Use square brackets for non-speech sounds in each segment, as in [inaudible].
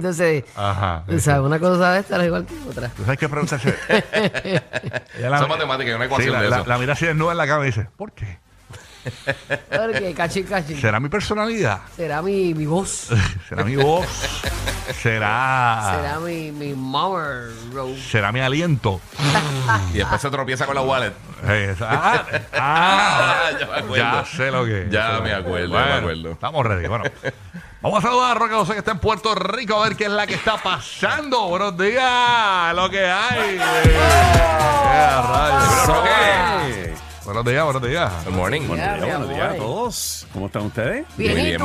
Entonces, Ajá. o sea, una cosa de esta es igual que otra. ¿Tú sabes qué pregunta hacer? Ella [laughs] la- Son matemáticas, una Sí, ecuación la, de la- eso. la mira así desnuda en la cama y dice, ¿por qué? Porque cachín, cachín. ¿Será mi personalidad? Será mi, mi voz. [laughs] ¿Será mi voz? ¿Será, Será mi, mi mother Rose. será mi aliento? [laughs] Y después se tropieza con la wallet. Eh, ah, ah, Ya me acuerdo. ya sé lo que Ya me que- acuerdo, ya me acuerdo. Estamos ready. Bueno, vamos a saludar a Roque José que está en Puerto Rico a ver qué es la que está pasando. Buenos días, lo que hay. Rayos. Pero, Roque. Buenos días, buenos días. Good morning. Buenos días, buenos días a todos. ¿Cómo están ustedes? Bien, Muy ¿y bien,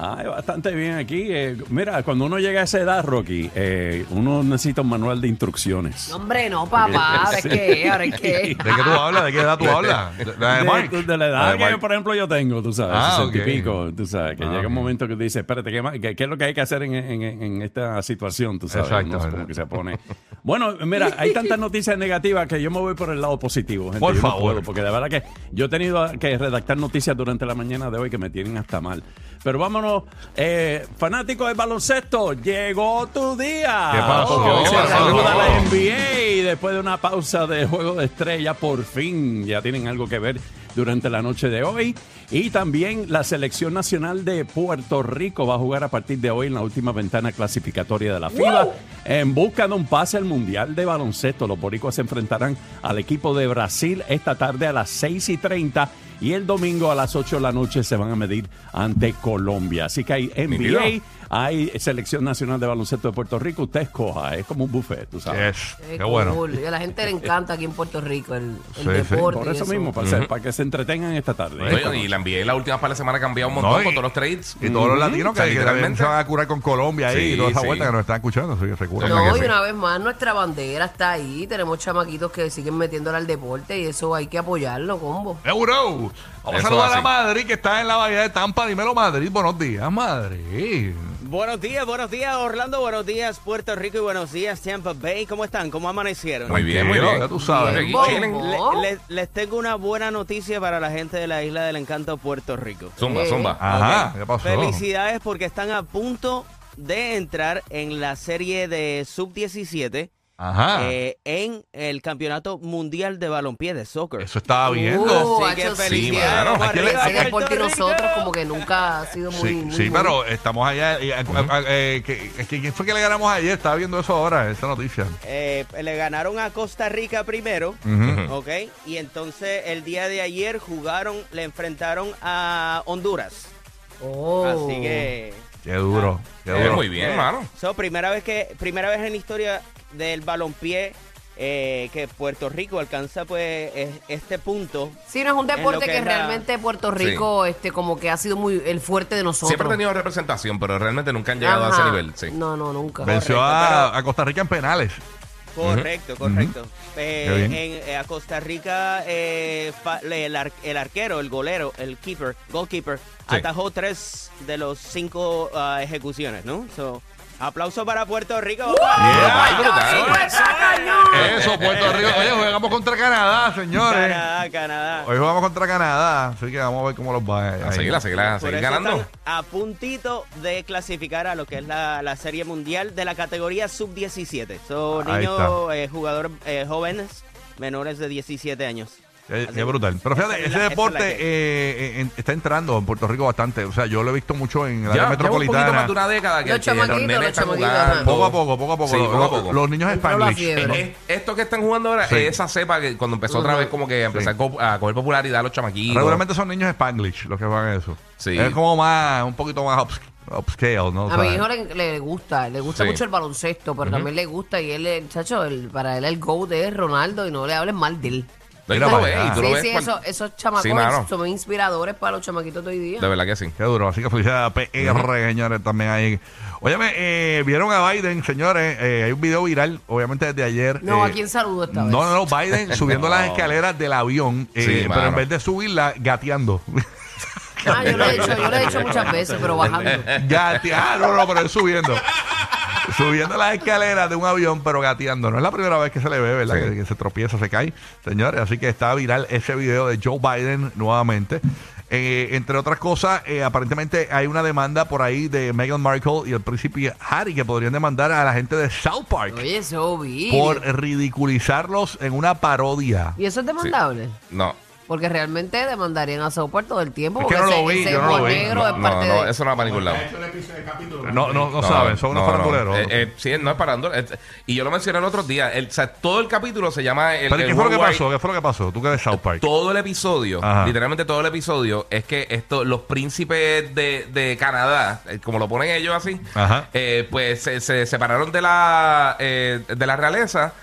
Ay, bastante bien aquí. Eh, mira, cuando uno llega a esa edad, Rocky, eh, uno necesita un manual de instrucciones. No, hombre, no, papá. [laughs] ¿Ahora es que? ¿Ahora es [laughs] que? ¿De qué tú hablas? ¿De qué edad tú hablas? ¿De, la de De, Mike? de la edad de que, Mike. por ejemplo, yo tengo, tú sabes, Ah, 60 ok. y pico, tú sabes, que Ah, llega un momento que tú dices, espérate, ¿qué, más- qué- qué es lo que hay que hacer en, en- esta situación? Tú sabes, Exacto, como que se pone... Bueno, mira, hay tantas noticias negativas que yo me voy por el lado positivo, gente. Por Yo no favor. puedo, porque de verdad que yo he tenido que redactar noticias durante la mañana de hoy que me tienen hasta mal. Pero vámonos, eh, fanáticos del baloncesto, llegó tu día. ¿Qué pasó? Porque hoy ¿Qué se pasó? reanuda la NBA y después de una pausa de juego de estrella, por fin ya tienen algo que ver durante la noche de hoy. Y también la selección nacional de Puerto Rico va a jugar a partir de hoy en la última ventana clasificatoria de la FIBA en busca de un pase al Mundial de Baloncesto. Los boricuas se enfrentarán al equipo de Brasil esta tarde a las 6 y 30 y el domingo a las 8 de la noche se van a medir ante Colombia. Así que hay. NBA, hay selección nacional de baloncesto de Puerto Rico. Usted escoja, es como un buffet, tú sabes. Yes, Qué qué bueno. cool. Y a la gente le encanta aquí en Puerto Rico el, el Sí, sí. deporte. Por eso mismo, para, que se entretengan esta tarde. Oye, y la NBA la última par de semana ha cambiado un montón No, y- con todos los trades. Y todos los latinos O sea, que, literalmente. se van a curar con Colombia ahí Sí, y toda esa sí. vuelta que nos están escuchando. Sí, se curan. ¿Verdad No, y sí? una vez más nuestra bandera está ahí. Tenemos chamaquitos que siguen metiéndole al deporte y eso hay que apoyarlo, combo. Euro. Vamos a saludar a. Madrid que está en la bahía de Tampa. Dímelo, Madrid. Buenos días, Madrid. Buenos días, buenos días Orlando, buenos días Puerto Rico y buenos días Tampa Bay. ¿Cómo están? ¿Cómo amanecieron? Muy bien, muy bien. ya tú sabes. Bien. Le- le- les tengo una buena noticia para la gente de la Isla del Encanto, Puerto Rico. Zumba, Eh. zumba. Ajá, Ok. ¿qué pasó? Felicidades porque están a punto de entrar en la serie de sub-17 Ajá. eh, en el Campeonato Mundial de Balompié de Soccer. Eso estaba viendo. Uh, Así que sí. Aquí le- aquí- Rico. nosotros como que nunca ha sido muy... Sí, muy sí, pero estamos allá. y- eh, que- que ¿Quién fue que le ganamos ayer? Estaba viendo eso ahora, esa noticia. Eh, le ganaron a Costa Rica primero. Ok, y entonces el día de ayer jugaron, le enfrentaron a Honduras. Oh. Así que, Qué duro, qué Eh, duro. muy bien, mano. so, primera vez que, primera vez en la historia del balompié eh, que Puerto Rico alcanza pues es- este punto. Sí, no es un deporte que, que es la- realmente Puerto Rico este como que ha sido muy el fuerte de nosotros. Siempre ha tenido representación, pero realmente nunca han llegado a ese nivel. Sí. No, no, nunca. Venció Correcto, a, pero- a Costa Rica en penales. Correcto, correcto. Eh, en, eh, a Costa Rica eh, fa- el, ar- el arquero, el golero, el keeper, goalkeeper, Sí. atajó tres de los cinco ah, ejecuciones, ¿no? So, aplauso para Puerto Rico. Eso, Puerto Rico. Oye, jugamos contra Canadá, señores. Canadá, Canadá. Hoy jugamos contra Canadá, así que vamos a ver cómo los va. A ahí. seguir, a seguir, a seguir ganando. a puntito de clasificar a lo que es la, la Serie Mundial de la categoría Sub-17. Son niños, eh, jugadores eh, jóvenes, menores de 17 años. Qué brutal. Pero fíjate, es ese la- es deporte eh, en- está entrando en Puerto Rico bastante. O sea, yo lo he visto mucho en la área Ya, lleva un poquito metropolitana. más de una década que, Los que chamaquitos, nenes los están chamaquitos, jugando. Poco a poco, poco a poco. Sí, Los- poco a poco. Los niños Entró la Spanglish. fiebre. Eh, eh, esto que están jugando ahora Sí. es esa cepa que cuando empezó otra vez como que empezó a co- a coger popularidad a los chamaquitos. Regularmente son niños Spanglish los que van a eso. Sí. Es como más, un poquito más ups- upscale, ¿no? O A sea, mi hijo le, le gusta, le gusta Sí. mucho el baloncesto, pero también le gusta y él, el chacho, el, para él el go de Ronaldo y no le hablen mal de él. Y Mira tú lo para ves, allá. y tú lo Sí, ves sí, cual- eso- esos chamacos Sí, mano. son inspiradores para los chamaquitos de hoy día. De verdad que sí. Qué duro. Así que felicidades a PR, señores, también ahí. Óyeme, eh, vieron a Biden, señores. eh, hay un video viral, obviamente desde ayer. No, eh, ¿a quién saludo esta vez? No, no, no, Biden [laughs] subiendo las escaleras del avión, eh, Sí, pero en vez de subirla, gateando. Ah, yo lo he hecho, yo lo he hecho muchas veces, pero bajando. gateando, no, no, pero él subiendo. Subiendo las escaleras de un avión, pero gateando. No es la primera vez que se le ve, ¿verdad? Sí. Que, que se tropieza, se cae. Señores, así que está viral ese video de Joe Biden nuevamente. Eh, entre otras cosas, eh, aparentemente hay una demanda por ahí de Meghan Markle y el príncipe Harry que podrían demandar a la gente de South Park Oye, eso vi. por ridiculizarlos en una parodia. ¿Y eso es demandable? No. Porque realmente demandarían a South Park todo el tiempo. Es que no lo vi, yo no lo vi. No, eso no va para ningún lado. No, no, no, saben, son unos no, no. faranduleros. Eh, eh, sí, no es parando. y yo lo mencioné el otro día. El, o sea, todo el capítulo se llama. El, ¿Pero el qué fue lo que pasó? ¿Qué fue lo que pasó? Tú que eres South Park. Todo el episodio, Ajá. literalmente todo el episodio, es que esto, los príncipes de, de Canadá, eh, como lo ponen ellos así, Ajá. eh, pues se, se separaron de la eh, de la realeza.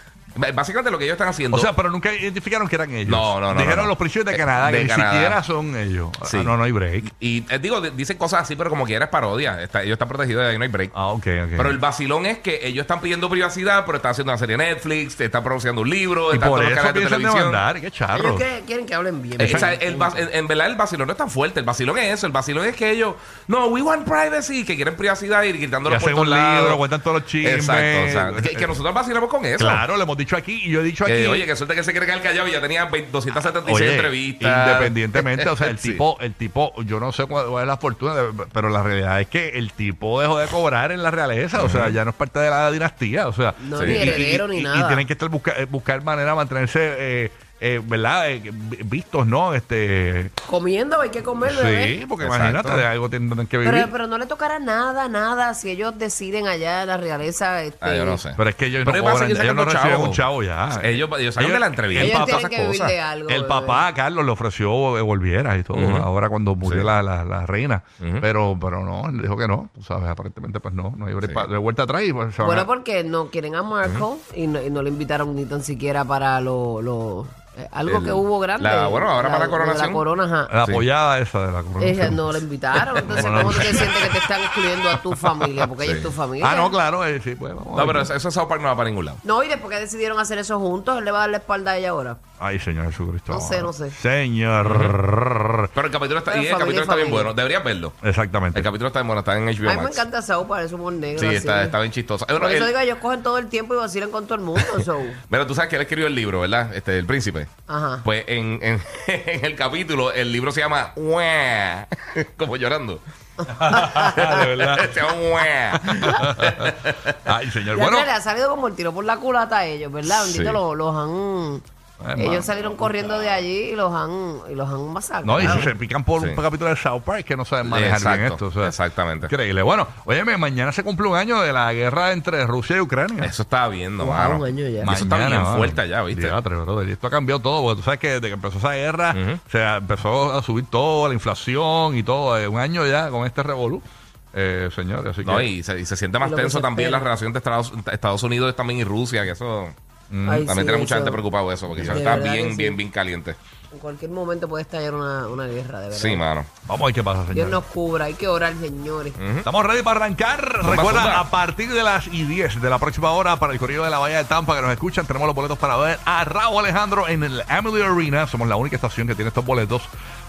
Básicamente lo que ellos están haciendo. O sea, pero nunca identificaron que eran ellos. No, no, no, Dijeron no, no. los príncipes de Eh, Canadá, de que Canadá. ni siquiera son ellos. Sí. Ah, no, no hay break. y eh, digo, di- dicen cosas así, pero como quiera es parodia. Está- ellos están protegidos de ahí, no hay break. Ah, ok, ok. Pero el vacilón es que ellos están pidiendo privacidad, pero están haciendo una serie de Netflix, están produciendo un libro, y están por todos los eso canales de televisión. demandar. Qué charro. Ellos que- quieren que hablen bien. Eh, o sea, el vac- en, en verdad el vacilón no es tan fuerte. El vacilón es eso. El vacilón es que ellos, no, we want privacy, que quieren privacidad y gritándolo Y por un libro, cuentan todos los chismes. Exacto. O sea, que, que nosotros vacilamos con eso. Claro, le hemos dicho aquí y yo he dicho aquí. Oye, que suerte que se quiere quedar callado y ya tenía 20 276 Oye, entrevistas. Independientemente, o sea, el [laughs] Sí. tipo, el tipo, yo no sé cuál, es la fortuna, de- pero la realidad es que el tipo dejó de cobrar en la realeza, o sea, ya no es parte de la dinastía, o sea, No, Sí. ni Y- heredero y, ni y- y nada. tienen que estar busca- buscar manera de mantenerse, eh, eh, ¿verdad? Eh, vi- vistos, ¿no? Este, Comiendo hay que comer, bebé. sí, porque Exacto. imagínate, de algo tienen que vivir. Pero, pero no le tocará nada, nada si ellos deciden allá en la realeza. Este, Ah, yo no sé. Pero es que ellos Pero no cobran, ellos no reciben chavos. un chavo ya. Ellos, ellos Ellos- de la entrevista. el ellos papá- todas tienen que esas vivir cosas. de algo. El bebé. papá, Carlos, le ofreció que volviera y todo, ahora cuando murió Sí. la, la, la reina. Pero, pero no, él dijo que no, tú sabes, aparentemente pues no, no hay pa- de vuelta atrás y pues, se van Bueno, a- porque no quieren a Marco y, no, y no le invitaron ni tan siquiera para lo, lo- eh, algo El- que hubo grande. la- bueno, ahora para la coronación. La corona, ajá. la Sí. apoyada esa de la Ella coronación. no la invitaron. Entonces, ¿cómo tú te sientes que te están excluyendo a tu [laughs] familia? Porque ella es tu familia. Ah, no, claro, eh, sí, pues vamos No, pero eso, eso South Park no va para ningún lado. No, y después que decidieron hacer eso juntos, él le va a dar la espalda a ella ahora. Ay, Señor Jesucristo. No sé, no sé. Señor. Pero el capítulo está, Pero y el familia capítulo está bien familia. bueno. Deberías verlo. Exactamente. El capítulo está bien bueno, está en A HBO mí me Max. encanta Sao, parece humor negro. Sí, así. está, está bien chistoso. Por Bueno, eso el- digo, ellos cogen todo el tiempo y vacilan con todo el mundo. So. [laughs] Mira, tú sabes que él escribió el libro, ¿verdad? Este, El Príncipe. Ajá. Pues en, en, [laughs] en el capítulo, el libro se llama Ué, [laughs] como llorando. de verdad. se llama Ué. Ay, señor. Ya Bueno, que le ha salido como el tiro por la culata a ellos, ¿verdad? Sí. Bendito, los, los han... Ay, ellos mano. salieron corriendo de allí y los han, y los han masacrado. no, y si se pican por Sí. un capítulo de South Park que no saben manejar bien Exacto, esto. o sea, exactamente. Increíble. Bueno, óyeme, mañana se cumple un año de la guerra entre Rusia y Ucrania. Eso estaba viendo, mano. un año ya. Eso está bien mano. fuerte allá, ¿viste? Diatre, brother. Y esto ha cambiado todo, porque tú sabes que desde que empezó esa guerra, se empezó a subir todo, la inflación y todo. eh, un año ya con este revolú, eh, señores. Así No, que, y se, y se siente más tenso también espera. la relación de Estados, Estados Unidos también y Rusia, que eso Ay, también sí, tiene mucha eso. gente preocupada de eso, porque eso De está bien, sí. bien, bien caliente. En cualquier momento puede estallar una, una guerra, de verdad. Sí, mano. vamos a ver qué pasa, Dios señores. nos cubra, hay que orar, señores. Estamos ready para arrancar. Zumba, Recuerda, zumba. a partir de las y 10 de la próxima hora, para el corrido de la Bahía de Tampa que nos escuchan, tenemos los boletos para ver a Raúl Alejandro en el Emily Arena. Somos la única estación que tiene estos boletos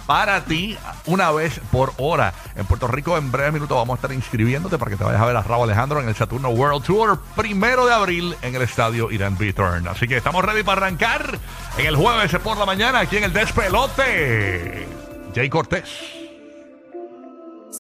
para ti una vez por hora. En Puerto Rico, en breve minutos, vamos a estar inscribiéndote para que te vayas a ver a Raúl Alejandro en el Saturno World Tour, primero de abril en el estadio Irán Return. Así que estamos ready para arrancar en el jueves por la mañana aquí en el Despelote. Jay Cortés.